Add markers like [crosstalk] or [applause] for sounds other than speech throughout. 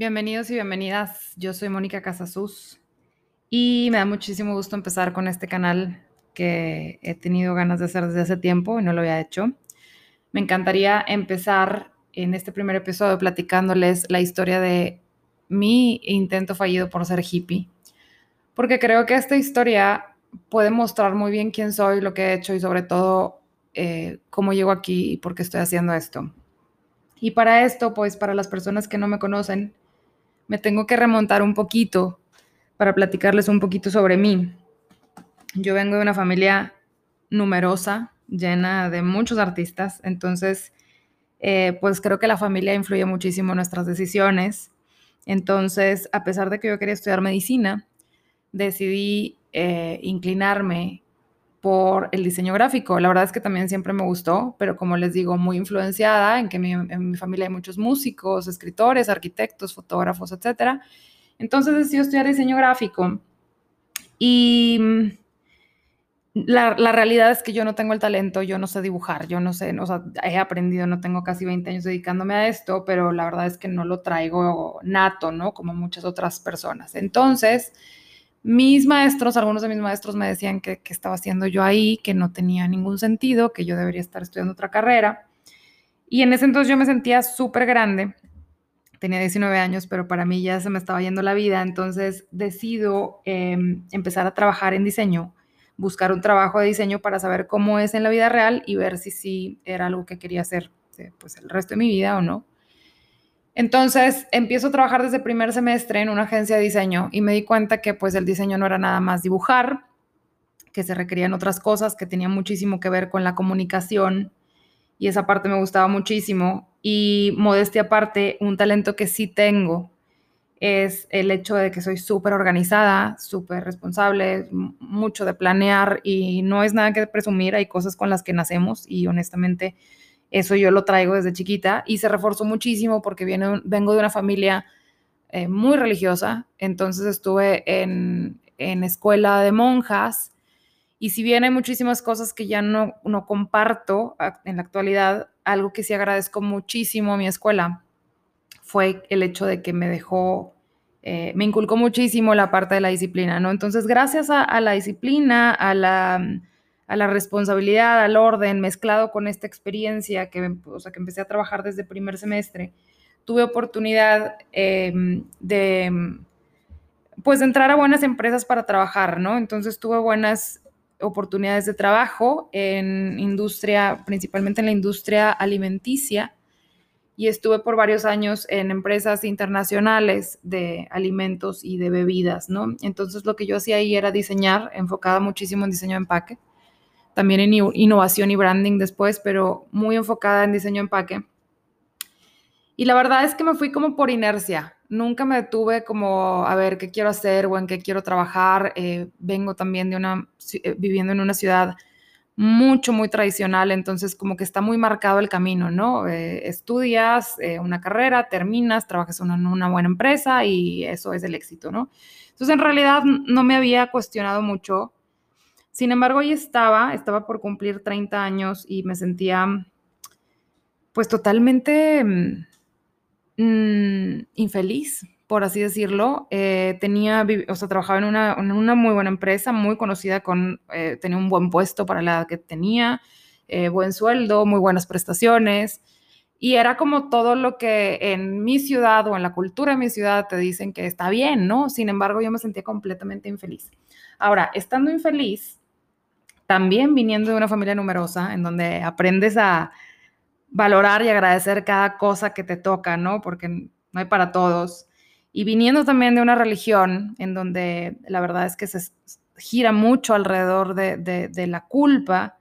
Bienvenidos y bienvenidas. Yo soy Mónica Casasus y me da muchísimo gusto empezar con este canal que he tenido ganas de hacer desde hace tiempo y no lo había hecho. Me encantaría empezar en este primer episodio platicándoles la historia de mi intento fallido por ser hippie, porque creo que esta historia puede mostrar muy bien quién soy, lo que he hecho y sobre todo eh, cómo llego aquí y por qué estoy haciendo esto. Y para esto, pues para las personas que no me conocen, me tengo que remontar un poquito para platicarles un poquito sobre mí. Yo vengo de una familia numerosa, llena de muchos artistas, entonces, eh, pues creo que la familia influye muchísimo en nuestras decisiones. Entonces, a pesar de que yo quería estudiar medicina, decidí eh, inclinarme por el diseño gráfico. La verdad es que también siempre me gustó, pero como les digo, muy influenciada en que en mi familia hay muchos músicos, escritores, arquitectos, fotógrafos, etc. Entonces decidí estudiar diseño gráfico. Y mm, la, la, realidad es que yo no tengo el talento, yo no sé dibujar, yo no sé, o sea, he aprendido, no tengo casi 20 años dedicándome a esto, pero la verdad es que no lo traigo nato, ¿no? Como muchas otras personas. Entonces, mis maestros, algunos de mis maestros me decían que, estaba haciendo yo ahí, que no tenía ningún sentido, que yo debería estar estudiando otra carrera. Y en ese entonces yo me sentía súper grande, tenía 19 años, pero para mí ya se me estaba yendo la vida, entonces decido em, empezar a trabajar en diseño, buscar un trabajo de diseño para saber cómo es en la vida real y ver si sí era algo que quería hacer eh, pues el resto de mi vida o no. Entonces empiezo a trabajar desde primer semestre en una agencia de diseño y me di cuenta que pues el diseño no era nada más dibujar, que se requerían otras cosas, que tenía muchísimo que ver con la comunicación y esa parte me gustaba muchísimo. Y modestia aparte, un talento que sí tengo es el hecho de que soy súper organizada, súper responsable, mucho de planear y no es nada que presumir, hay cosas con las que nacemos y honestamente eso yo lo traigo desde chiquita y se reforzó muchísimo porque viene, vengo de una familia eh, muy religiosa, entonces estuve en, en, escuela de monjas y si bien hay muchísimas cosas que ya no, no comparto en la actualidad, algo que sí agradezco muchísimo a mi escuela fue el hecho de que me dejó, eh, me inculcó muchísimo la parte de la disciplina, ¿no? Entonces, gracias a, a la disciplina, a la a la responsabilidad, al orden, mezclado con esta experiencia que, o sea, que empecé a trabajar desde primer semestre, tuve oportunidad em, de, pues, entrar a buenas empresas para trabajar, ¿no? Entonces tuve buenas oportunidades de trabajo en industria, principalmente en la industria alimenticia, y estuve por varios años en empresas internacionales de alimentos y de bebidas, ¿no? Entonces lo que yo hacía ahí era diseñar, enfocada muchísimo en diseño de empaque también en innovación y branding después, pero muy enfocada en diseño empaque. Y la verdad es que me fui como por inercia. Nunca me detuve como a ver qué quiero hacer o en qué quiero trabajar. Eh, vengo también de una, eh, viviendo en una ciudad mucho, muy tradicional, entonces como que está muy marcado el camino, ¿no? Eh, estudias una carrera, terminas, trabajas en una buena empresa y eso es el éxito, ¿no? Entonces en realidad no me había cuestionado mucho sin embargo, ahí estaba, estaba por cumplir 30 años y me sentía pues totalmente mm, infeliz, por así decirlo. Eh, tenía, o sea, trabajaba en una, muy buena empresa, muy conocida, con, eh, tenía un buen puesto para la edad que tenía, eh, buen sueldo, muy buenas prestaciones. Y era como todo lo que en mi ciudad o en la cultura de mi ciudad te dicen que está bien, ¿no? Sin embargo, yo me sentía completamente infeliz. Ahora, estando infeliz, también viniendo de una familia numerosa, en donde aprendes a valorar y agradecer cada cosa que te toca, ¿no? Porque no hay para todos. Y viniendo también de una religión en donde la verdad es que se gira mucho alrededor de, de la culpa,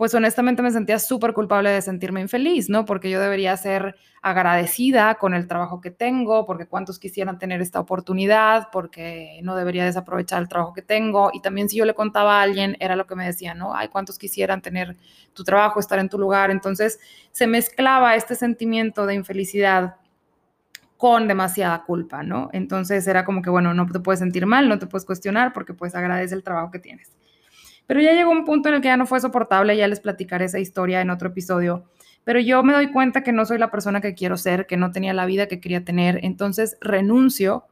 pues honestamente me sentía súper culpable de sentirme infeliz, ¿no? Porque yo debería ser agradecida con el trabajo que tengo, porque cuántos quisieran tener esta oportunidad, porque no debería desaprovechar el trabajo que tengo. Y también si yo le contaba a alguien, era lo que me decía, ¿no? Ay, cuántos quisieran tener tu trabajo, estar en tu lugar. Entonces se mezclaba este sentimiento de infelicidad con demasiada culpa, ¿no? Entonces era como que, bueno, no te puedes sentir mal, no te puedes cuestionar porque pues agradece el trabajo que tienes. Pero ya llegó un punto en el que ya no fue soportable, ya les platicaré esa historia en otro episodio. pero yo me doy cuenta que no soy la persona que quiero ser, que no tenía la vida que quería tener, entonces renuncio.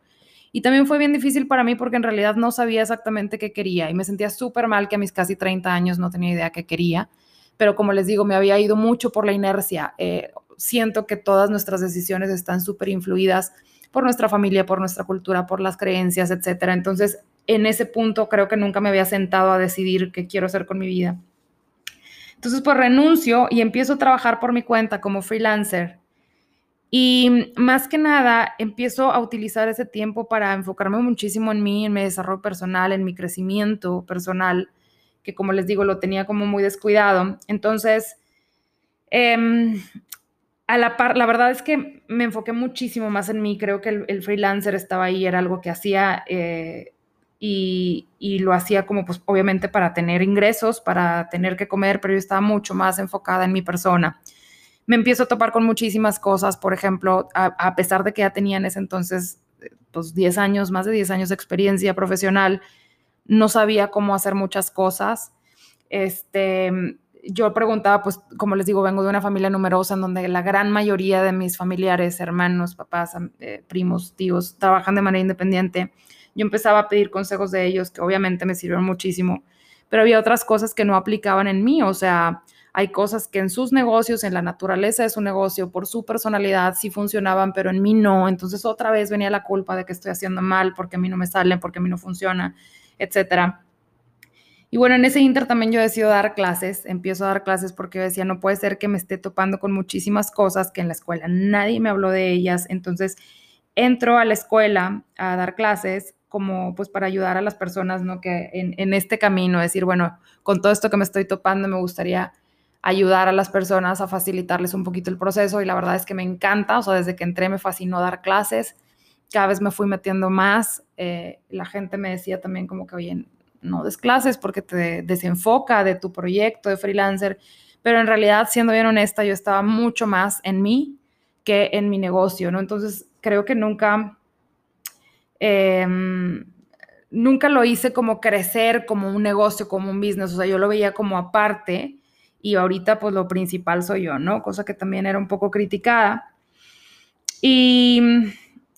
Y también fue bien difícil para mí porque en realidad no sabía exactamente qué quería y me sentía súper mal que a mis casi 30 años no tenía idea qué quería, pero como les digo, me había ido mucho por la inercia. Eh, siento que todas nuestras decisiones están súper influidas por nuestra familia, por nuestra cultura, por las creencias, etcétera. Entonces, en ese punto creo que nunca me había sentado a decidir qué quiero hacer con mi vida. Entonces, pues renuncio y empiezo a trabajar por mi cuenta como freelancer. Y más que nada, empiezo a utilizar ese tiempo para enfocarme muchísimo en mí, en mi desarrollo personal, en mi crecimiento personal, que como les digo, lo tenía como muy descuidado. Entonces, em, a la par, la verdad es que me enfoqué muchísimo más en mí. Creo que el, freelancer estaba ahí, era algo que hacía eh, y, lo hacía como pues obviamente para tener ingresos, para tener que comer, pero yo estaba mucho más enfocada en mi persona. Me empiezo a topar con muchísimas cosas, por ejemplo, a, pesar de que ya tenía en ese entonces pues 10 años, más de 10 años de experiencia profesional, no sabía cómo hacer muchas cosas. Este, yo preguntaba, pues como les digo, vengo de una familia numerosa en donde la gran mayoría de mis familiares, hermanos, papás, eh, primos, tíos, trabajan de manera independiente yo empezaba a pedir consejos de ellos que obviamente me sirvieron muchísimo, pero había otras cosas que no aplicaban en mí, o sea, hay cosas que en sus negocios, en la naturaleza de su negocio, por su personalidad sí funcionaban, pero en mí no, entonces otra vez venía la culpa de que estoy haciendo mal, porque a mí no me salen, porque a mí no funciona, etcétera. Y bueno, en ese inter también yo decido dar clases, empiezo a dar clases porque decía, no puede ser que me esté topando con muchísimas cosas que en la escuela nadie me habló de ellas, entonces entro a la escuela a dar clases como pues para ayudar a las personas, ¿no? Que en, este camino, decir, bueno, con todo esto que me estoy topando, me gustaría ayudar a las personas a facilitarles un poquito el proceso y la verdad es que me encanta, o sea, desde que entré me fascinó dar clases, cada vez me fui metiendo más, eh, la gente me decía también como que, oye, no des clases porque te desenfoca de tu proyecto de freelancer, pero en realidad, siendo bien honesta, yo estaba mucho más en mí que en mi negocio, ¿no? Entonces, creo que nunca Em, nunca lo hice como crecer como un negocio, como un business, o sea, yo lo veía como aparte y ahorita pues lo principal soy yo, ¿no? Cosa que también era un poco criticada. Y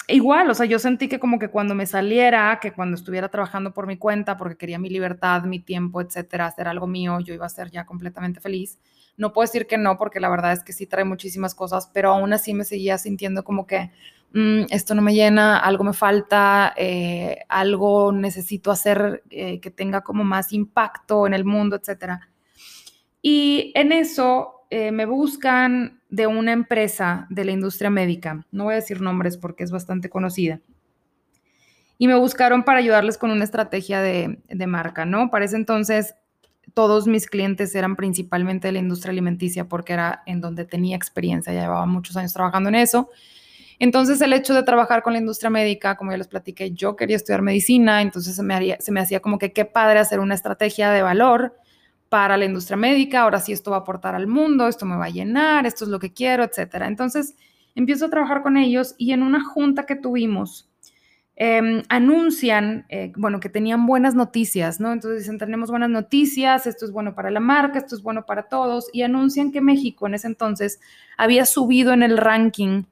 igual, o sea, yo sentí que como que cuando me saliera, que cuando estuviera trabajando por mi cuenta, porque quería mi libertad, mi tiempo, etcétera, hacer algo mío, yo iba a ser ya completamente feliz. No puedo decir que no, porque la verdad es que sí trae muchísimas cosas, pero aún así me seguía sintiendo como que Mm, esto no me llena, algo me falta, eh, algo necesito hacer eh, que tenga como más impacto en el mundo, etc. Y en eso eh, me buscan de una empresa de la industria médica, no voy a decir nombres porque es bastante conocida, y me buscaron para ayudarles con una estrategia de, de marca, ¿no? Para ese entonces todos mis clientes eran principalmente de la industria alimenticia porque era en donde tenía experiencia, ya llevaba muchos años trabajando en eso entonces, el hecho de trabajar con la industria médica, como ya les platiqué, yo quería estudiar medicina, entonces se me, se me hacía como que qué padre hacer una estrategia de valor para la industria médica, ahora sí esto va a aportar al mundo, esto me va a llenar, esto es lo que quiero, etcétera. Entonces, empiezo a trabajar con ellos y en una junta que tuvimos, em, anuncian, eh, bueno, que tenían buenas noticias, ¿no? Entonces dicen, tenemos buenas noticias, esto es bueno para la marca, esto es bueno para todos, y anuncian que México en ese entonces había subido en el ranking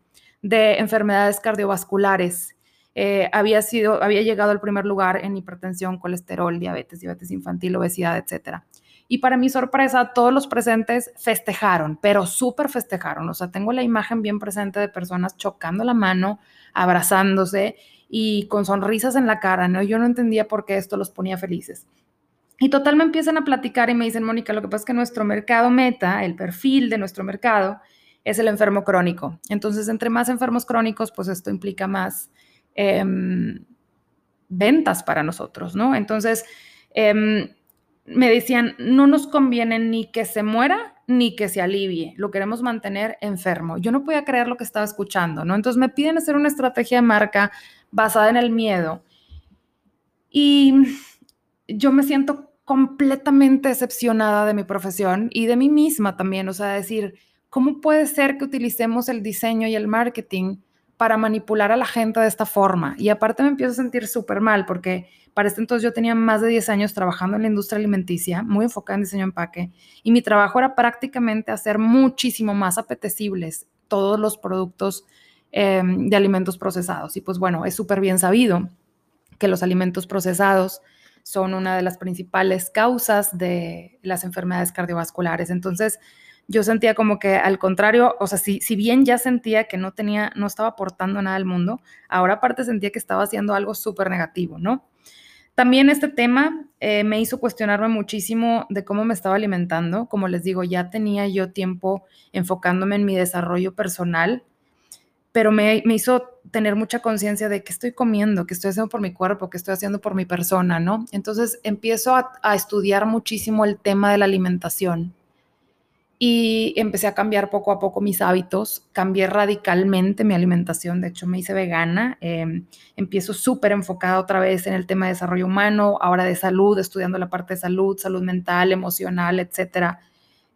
de enfermedades cardiovasculares. Eh, había, sido, había llegado al primer lugar en hipertensión, colesterol, diabetes, diabetes infantil, obesidad, etc. Y para mi sorpresa, todos los presentes festejaron, pero súper festejaron. O sea, tengo la imagen bien presente de personas chocando la mano, abrazándose y con sonrisas en la cara, ¿no? Yo no entendía por qué esto los ponía felices. Y total me empiezan a platicar y me dicen, Mónica, lo que pasa es que nuestro mercado meta, el perfil de nuestro mercado, es el enfermo crónico. Entonces, entre más enfermos crónicos, pues esto implica más em, ventas para nosotros, ¿no? Entonces, em, me decían, no nos conviene ni que se muera ni que se alivie, lo queremos mantener enfermo. Yo no podía creer lo que estaba escuchando, ¿no? Entonces me piden hacer una estrategia de marca basada en el miedo. Y yo me siento completamente decepcionada de mi profesión y de mí misma también, o sea, decir, ¿cómo puede ser que utilicemos el diseño y el marketing para manipular a la gente de esta forma? Y aparte me empiezo a sentir súper mal porque para este entonces yo tenía más de 10 años trabajando en la industria alimenticia, muy enfocada en diseño empaque, y mi trabajo era prácticamente hacer muchísimo más apetecibles todos los productos em, de alimentos procesados. Y pues bueno, es súper bien sabido que los alimentos procesados son una de las principales causas de las enfermedades cardiovasculares. Entonces, yo sentía como que al contrario, o sea, si, si bien ya sentía que no tenía, no estaba aportando nada al mundo, ahora aparte sentía que estaba haciendo algo súper negativo, ¿no? También este tema eh, me hizo cuestionarme muchísimo de cómo me estaba alimentando. Como les digo, ya tenía yo tiempo enfocándome en mi desarrollo personal, pero me, hizo tener mucha conciencia de qué estoy comiendo, qué estoy haciendo por mi cuerpo, qué estoy haciendo por mi persona, ¿no? Entonces empiezo a estudiar muchísimo el tema de la alimentación y empecé a cambiar poco a poco mis hábitos, cambié radicalmente mi alimentación, de hecho me hice vegana, em, empiezo súper enfocada otra vez en el tema de desarrollo humano, ahora de salud, estudiando la parte de salud, salud mental, emocional, etcétera.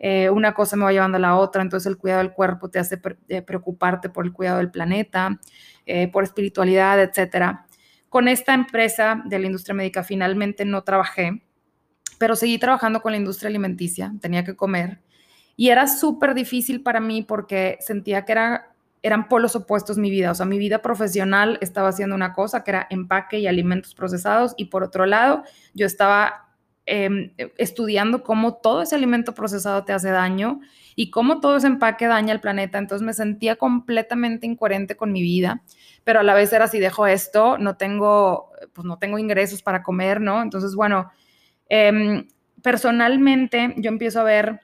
Eh, una cosa me va llevando a la otra, entonces el cuidado del cuerpo te hace eh, preocuparte por el cuidado del planeta, eh, por espiritualidad, etcétera. Con esta empresa de la industria médica finalmente no trabajé, pero seguí trabajando con la industria alimenticia, tenía que comer y era súper difícil para mí porque sentía que era, eran polos opuestos mi vida. O sea, mi vida profesional estaba haciendo una cosa que era empaque y alimentos procesados y por otro lado yo estaba em, estudiando cómo todo ese alimento procesado te hace daño y cómo todo ese empaque daña al planeta. Entonces me sentía completamente incoherente con mi vida, pero a la vez era si dejo esto, no tengo, pues no tengo ingresos para comer, ¿no? Entonces, bueno, em, personalmente yo empiezo a ver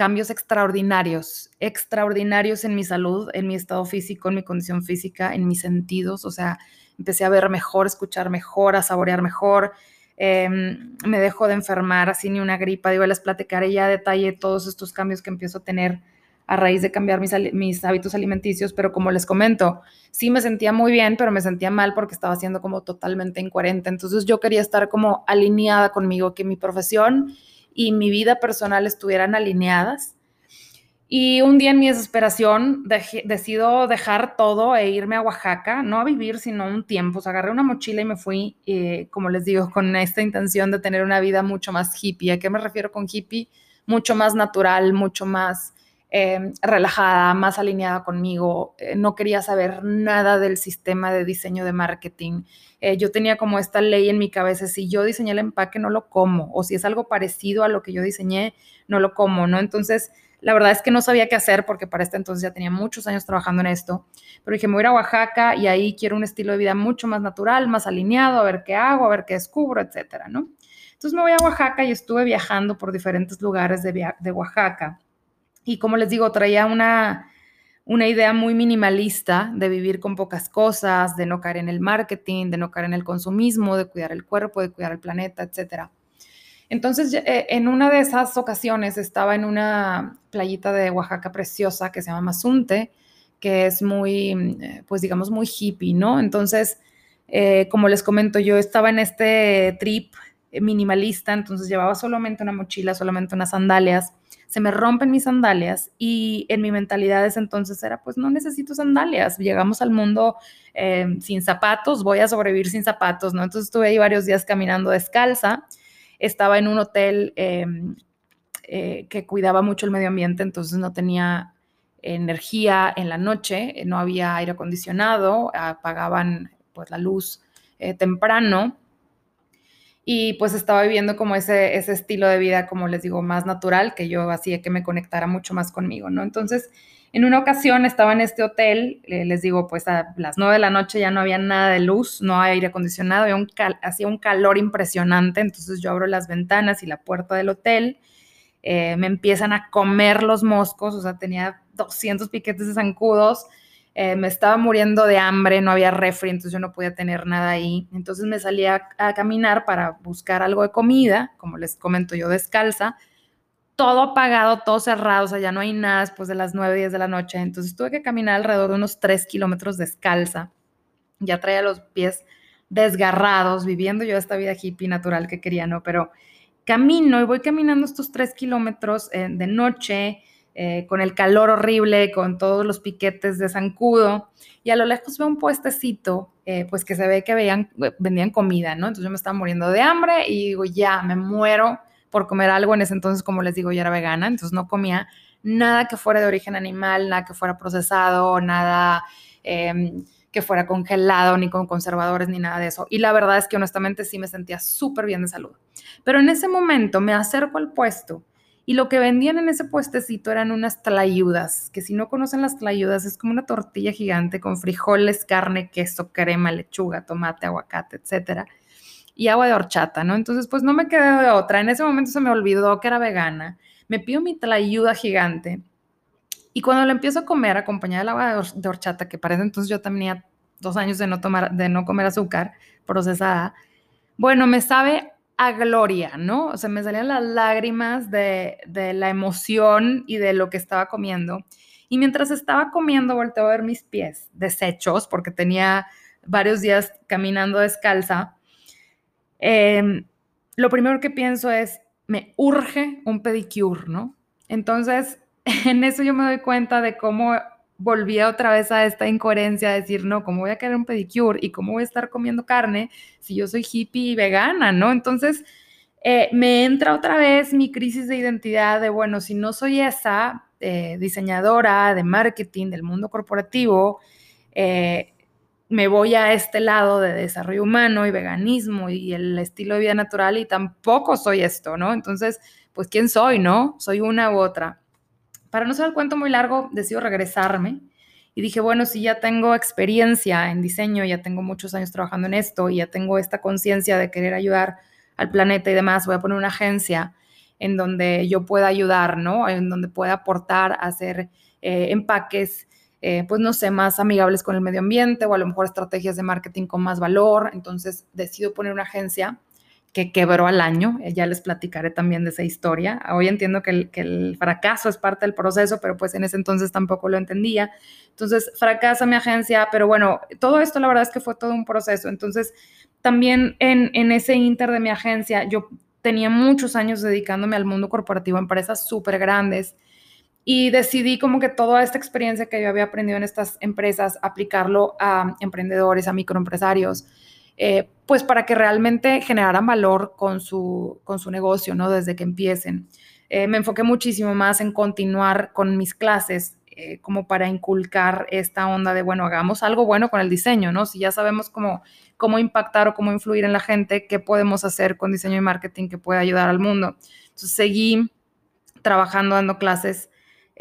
cambios extraordinarios, extraordinarios en mi salud, en mi estado físico, en mi condición física, en mis sentidos. O sea, empecé a ver mejor, escuchar mejor, a saborear mejor. Em, me dejo de enfermar así ni una gripa. Digo, les platicaré ya detalle todos estos cambios que empiezo a tener a raíz de cambiar mis, mis, hábitos alimenticios, pero como les comento, sí me sentía muy bien, pero me sentía mal porque estaba siendo como totalmente incoherente. Entonces yo quería estar como alineada conmigo, que mi profesión y mi vida personal estuvieran alineadas. Y un día en mi desesperación decido dejar todo e irme a Oaxaca, no a vivir, sino un tiempo. O agarré una mochila y me fui, eh, como les digo, con esta intención de tener una vida mucho más hippie. ¿A qué me refiero con hippie? Mucho más natural, mucho más Em, relajada, más alineada conmigo. Eh, no quería saber nada del sistema de diseño de marketing. Eh, yo tenía como esta ley en mi cabeza, si yo diseñé el empaque, no lo como, o si es algo parecido a lo que yo diseñé, no lo como, ¿no? Entonces, la verdad es que no sabía qué hacer porque para este entonces ya tenía muchos años trabajando en esto, pero dije, me voy a Oaxaca y ahí quiero un estilo de vida mucho más natural, más alineado, a ver qué hago, a ver qué descubro, etcétera, ¿no? Entonces me voy a Oaxaca y estuve viajando por diferentes lugares de, Oaxaca y como les digo, traía una, una idea muy minimalista de vivir con pocas cosas, de no caer en el marketing, de no caer en el consumismo, de cuidar el cuerpo, de cuidar el planeta, etc. Entonces, eh, en una de esas ocasiones estaba en una playita de Oaxaca preciosa que se llama Mazunte, que es muy, eh, pues digamos, muy hippie, ¿no? Entonces, eh, como les comento, yo estaba en este trip minimalista, entonces llevaba solamente una mochila, solamente unas sandalias se me rompen mis sandalias y en mi mentalidad ese entonces era, pues no necesito sandalias, llegamos al mundo sin zapatos, voy a sobrevivir sin zapatos, ¿no? Entonces estuve ahí varios días caminando descalza, estaba en un hotel em, eh, que cuidaba mucho el medio ambiente, entonces no tenía energía en la noche, no había aire acondicionado, apagaban pues la luz eh, temprano y pues estaba viviendo como ese, ese estilo de vida, como les digo, más natural, que yo hacía que me conectara mucho más conmigo, ¿no? Entonces, en una ocasión estaba en este hotel, les digo, pues a las nueve de la noche ya no había nada de luz, no hay aire acondicionado, había un hacía un calor impresionante, entonces yo abro las ventanas y la puerta del hotel, eh, me empiezan a comer los moscos, o sea, tenía 200 piquetes de zancudos, eh, me estaba muriendo de hambre, no había refri, entonces yo no podía tener nada ahí. Entonces me salí a, caminar para buscar algo de comida, como les comento yo, descalza, todo apagado, todo cerrado, o sea, ya no hay nada después de las 9, 10 de la noche. Entonces tuve que caminar alrededor de unos 3 kilómetros descalza. Ya traía los pies desgarrados, viviendo yo esta vida hippie natural que quería, ¿no? Pero camino y voy caminando estos 3 kilómetros eh, de noche, eh, con el calor horrible, con todos los piquetes de zancudo, y a lo lejos veo un puestecito eh, pues que se ve que veían, vendían comida, ¿no? Entonces yo me estaba muriendo de hambre y digo, ya, me muero por comer algo. En ese entonces, como les digo, yo era vegana, entonces no comía nada que fuera de origen animal, nada que fuera procesado, nada em, que fuera congelado, ni con conservadores, ni nada de eso. Y la verdad es que honestamente sí me sentía súper bien de salud. Pero en ese momento me acerco al puesto y lo que vendían en ese puestecito eran unas tlayudas, que si no conocen las tlayudas es como una tortilla gigante con frijoles, carne, queso, crema, lechuga, tomate, aguacate, etcétera. Y agua de horchata, ¿no? Entonces, pues no me quedé de otra. En ese momento se me olvidó que era vegana me pido mi tlayuda gigante y cuando la empiezo a comer acompañada del agua de horchata, que parece entonces yo tenía dos años de no, tomar, de no comer azúcar procesada, bueno, me sabe a gloria, ¿no? O sea, me salían las lágrimas de, la emoción y de lo que estaba comiendo. Y mientras estaba comiendo, volteo a ver mis pies deshechos, porque tenía varios días caminando descalza. Em, lo primero que pienso es, me urge un pedicure, ¿no? Entonces, [laughs] en eso yo me doy cuenta de cómo volvía otra vez a esta incoherencia, de decir, no, ¿cómo voy a querer un pedicure? ¿Y cómo voy a estar comiendo carne si yo soy hippie y vegana, ¿no? Entonces, eh, me entra otra vez mi crisis de identidad de, bueno, si no soy esa eh, diseñadora de marketing del mundo corporativo, eh, me voy a este lado de desarrollo humano y veganismo y el estilo de vida natural y tampoco soy esto, ¿no? Entonces, pues, ¿quién soy, no? Soy una u otra. Para no ser el cuento muy largo, decido regresarme y dije, bueno, si ya tengo experiencia en diseño, ya tengo muchos años trabajando en esto y ya tengo esta conciencia de querer ayudar al planeta y demás, voy a poner una agencia en donde yo pueda ayudar, ¿no? En donde pueda aportar, hacer eh, empaques, eh, pues no sé, más amigables con el medio ambiente o a lo mejor estrategias de marketing con más valor. Entonces decido poner una agencia que quebró al año. Eh, ya les platicaré también de esa historia. Hoy entiendo que el, fracaso es parte del proceso, pero pues en ese entonces tampoco lo entendía. Entonces fracasa mi agencia, pero bueno, todo esto la verdad es que fue todo un proceso. Entonces también en, en ese inter de mi agencia, yo tenía muchos años dedicándome al mundo corporativo, empresas súper grandes y decidí como que toda esta experiencia que yo había aprendido en estas empresas, aplicarlo a emprendedores, a microempresarios, eh, pues para que realmente generaran valor con su, con su negocio, ¿no? Desde que empiecen. Eh, me enfoqué muchísimo más en continuar con mis clases, eh, como para inculcar esta onda de, bueno, hagamos algo bueno con el diseño, ¿no? Si ya sabemos cómo, cómo impactar o cómo influir en la gente, ¿qué podemos hacer con diseño y marketing que pueda ayudar al mundo? Entonces seguí trabajando, dando clases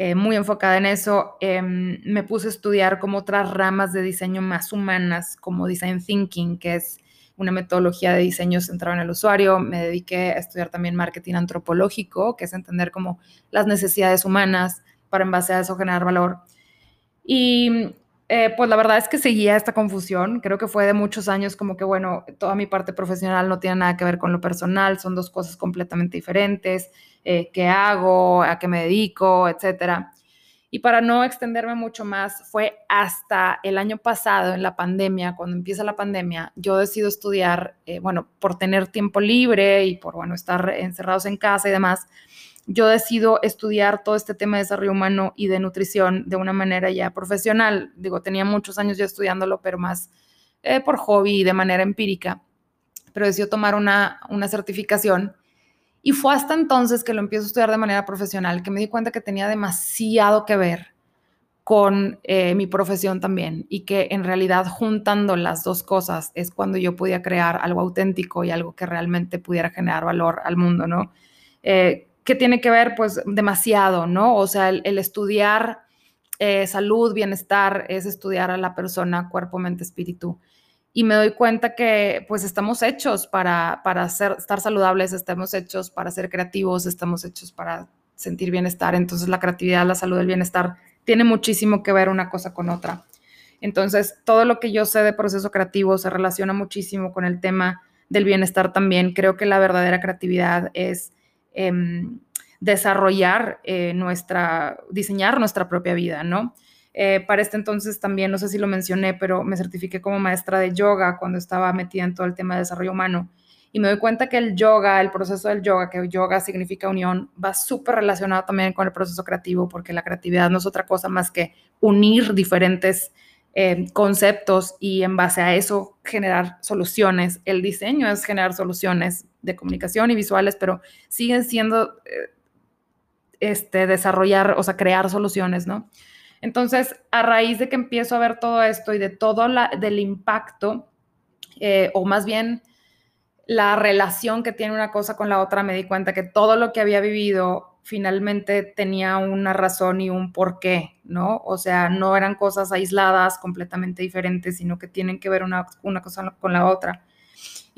eh, muy enfocada en eso. Em, me puse a estudiar como otras ramas de diseño más humanas, como Design Thinking, que es una metodología de diseño centrado en el usuario. Me dediqué a estudiar también marketing antropológico, que es entender como las necesidades humanas para en base a eso generar valor. Y eh, pues la verdad es que seguía esta confusión. Creo que fue de muchos años como que, bueno, toda mi parte profesional no tiene nada que ver con lo personal, son dos cosas completamente diferentes. Eh, qué hago, a qué me dedico, etcétera. Y para no extenderme mucho más, fue hasta el año pasado, en la pandemia, cuando empieza la pandemia, yo decido estudiar, eh, bueno, por tener tiempo libre y por, bueno, estar encerrados en casa y demás, yo decido estudiar todo este tema de desarrollo humano y de nutrición de una manera ya profesional. Digo, tenía muchos años ya estudiándolo, pero más eh, por hobby y de manera empírica. Pero decido tomar una, una certificación y fue hasta entonces que lo empiezo a estudiar de manera profesional, que me di cuenta que tenía demasiado que ver con eh, mi profesión también y que en realidad juntando las dos cosas es cuando yo podía crear algo auténtico y algo que realmente pudiera generar valor al mundo, ¿no? Eh, ¿Qué tiene que ver? Pues demasiado, ¿no? O sea, el, estudiar eh, salud, bienestar, es estudiar a la persona, cuerpo, mente, espíritu y me doy cuenta que pues estamos hechos para, para ser, estar saludables, estamos hechos para ser creativos, estamos hechos para sentir bienestar. Entonces la creatividad, la salud, el bienestar tiene muchísimo que ver una cosa con otra. Entonces todo lo que yo sé de proceso creativo se relaciona muchísimo con el tema del bienestar también. Creo que la verdadera creatividad es em, desarrollar eh, nuestra, diseñar nuestra propia vida, ¿no? Eh, para este entonces también, no sé si lo mencioné, pero me certifiqué como maestra de yoga cuando estaba metida en todo el tema de desarrollo humano. Y me doy cuenta que el yoga, el proceso del yoga, que yoga significa unión, va súper relacionado también con el proceso creativo, porque la creatividad no es otra cosa más que unir diferentes eh, conceptos y en base a eso generar soluciones. El diseño es generar soluciones de comunicación y visuales, pero siguen siendo eh, este, desarrollar, o sea, crear soluciones, ¿no? Entonces, a raíz de que empiezo a ver todo esto y de todo la, del impacto, eh, o más bien la relación que tiene una cosa con la otra, me di cuenta que todo lo que había vivido finalmente tenía una razón y un porqué, ¿no? O sea, no eran cosas aisladas, completamente diferentes, sino que tienen que ver una, cosa con la otra.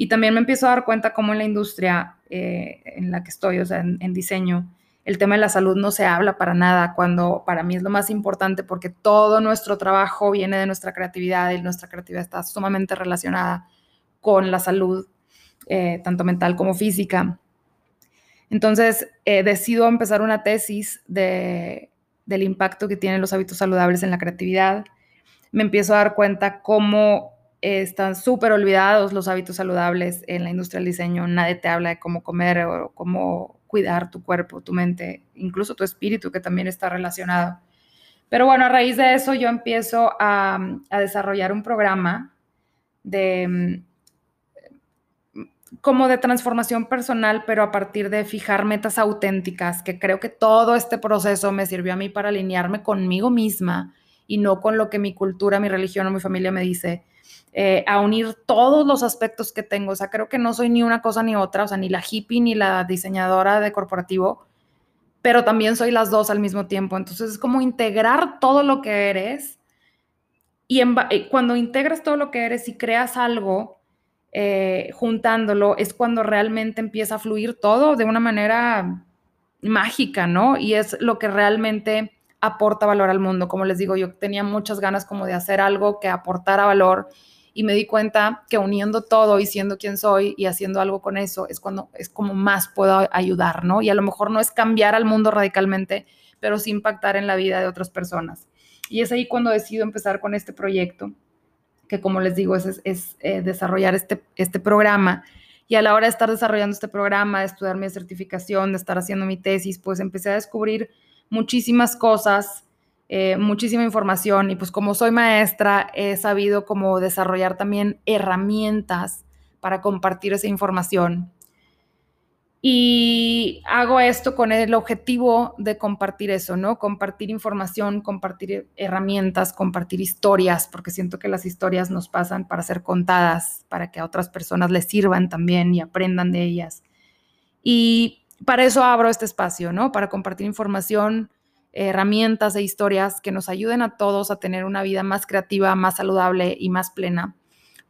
Y también me empiezo a dar cuenta cómo en la industria eh, en la que estoy, o sea, en, diseño, el tema de la salud no se habla para nada, cuando para mí es lo más importante porque todo nuestro trabajo viene de nuestra creatividad y nuestra creatividad está sumamente relacionada con la salud, eh, tanto mental como física. Entonces, eh, decido empezar una tesis de, del impacto que tienen los hábitos saludables en la creatividad. Me empiezo a dar cuenta cómo están súper olvidados los hábitos saludables en la industria del diseño. Nadie te habla de cómo comer o cómo cuidar tu cuerpo, tu mente, incluso tu espíritu, que también está relacionado. Pero bueno, a raíz de eso yo empiezo a, a desarrollar un programa de como de transformación personal, pero a partir de fijar metas auténticas, que creo que todo este proceso me sirvió a mí para alinearme conmigo misma y no con lo que mi cultura, mi religión o mi familia me dice, eh, a unir todos los aspectos que tengo. O sea, creo que no soy ni una cosa ni otra, o sea, ni la hippie ni la diseñadora de corporativo, pero también soy las dos al mismo tiempo. Entonces es como integrar todo lo que eres y eh, cuando integras todo lo que eres y creas algo, eh, juntándolo, es cuando realmente empieza a fluir todo de una manera mágica, ¿no? Y es lo que realmente aporta valor al mundo. Como les digo, yo tenía muchas ganas como de hacer algo que aportara valor y me di cuenta que uniendo todo y siendo quien soy y haciendo algo con eso es cuando es como más puedo ayudar, ¿no? Y a lo mejor no es cambiar al mundo radicalmente, pero sí impactar en la vida de otras personas. Y es ahí cuando decido empezar con este proyecto que como les digo, es, es, eh, desarrollar este, este programa. Y a la hora de estar desarrollando este programa, de estudiar mi certificación, de estar haciendo mi tesis, pues empecé a descubrir muchísimas cosas, eh, muchísima información y pues como soy maestra, he sabido cómo desarrollar también herramientas para compartir esa información y hago esto con el objetivo de compartir eso, ¿no? Compartir información, compartir herramientas, compartir historias, porque siento que las historias nos pasan para ser contadas, para que a otras personas les sirvan también y aprendan de ellas. Y para eso abro este espacio, ¿no? Para compartir información, herramientas e historias que nos ayuden a todos a tener una vida más creativa, más saludable y más plena,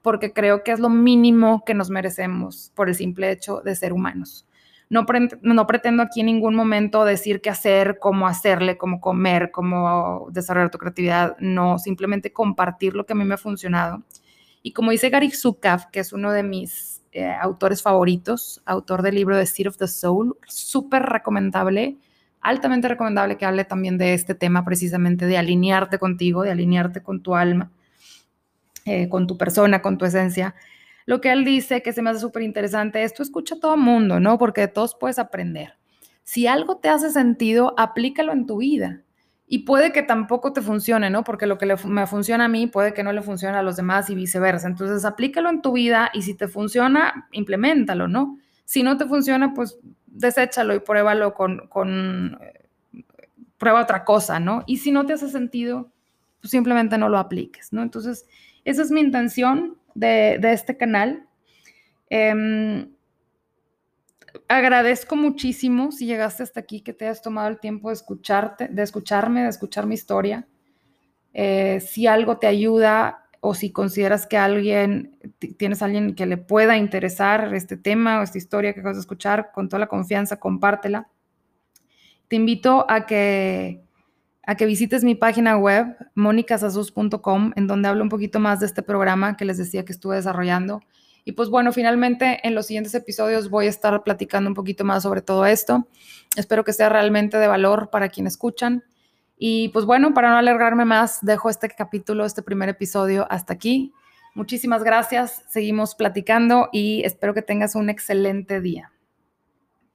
porque creo que es lo mínimo que nos merecemos por el simple hecho de ser humanos. No, pretendo aquí en ningún momento decir qué hacer, cómo hacerle, cómo comer, cómo desarrollar tu creatividad. No, simplemente compartir lo que a mí me ha funcionado. Y como dice Gary Zukav, que es uno de mis eh, autores favoritos, autor del libro The Seed of the Soul, súper recomendable, altamente recomendable que hable también de este tema precisamente, de alinearte contigo, de alinearte con tu alma, eh, con tu persona, con tu esencia lo que él dice que se me hace súper interesante es, tú escucha a todo mundo, ¿no? Porque de todos puedes aprender. Si algo te hace sentido, aplícalo en tu vida. Y puede que tampoco te funcione, ¿no? Porque lo que me funciona a mí puede que no le funcione a los demás y viceversa. Entonces, aplícalo en tu vida y si te funciona, implementalo, ¿no? Si no te funciona, pues deséchalo y pruébalo con, con eh, prueba otra cosa, ¿no? Y si no te hace sentido, pues simplemente no lo apliques, ¿no? Entonces, esa es mi intención de, este canal. Em, agradezco muchísimo si llegaste hasta aquí, que te hayas tomado el tiempo de escucharte, de escucharme, de escuchar mi historia. Eh, si algo te ayuda o si consideras que alguien, tienes a alguien que le pueda interesar este tema o esta historia que vas a escuchar, con toda la confianza, compártela. Te invito a que a que visites mi página web, monicasasus.com, en donde hablo un poquito más de este programa que les decía que estuve desarrollando. Y pues bueno, finalmente en los siguientes episodios voy a estar platicando un poquito más sobre todo esto. Espero que sea realmente de valor para quienes escuchan. Y pues bueno, para no alargarme más, dejo este capítulo, este primer episodio hasta aquí. Muchísimas gracias, seguimos platicando y espero que tengas un excelente día.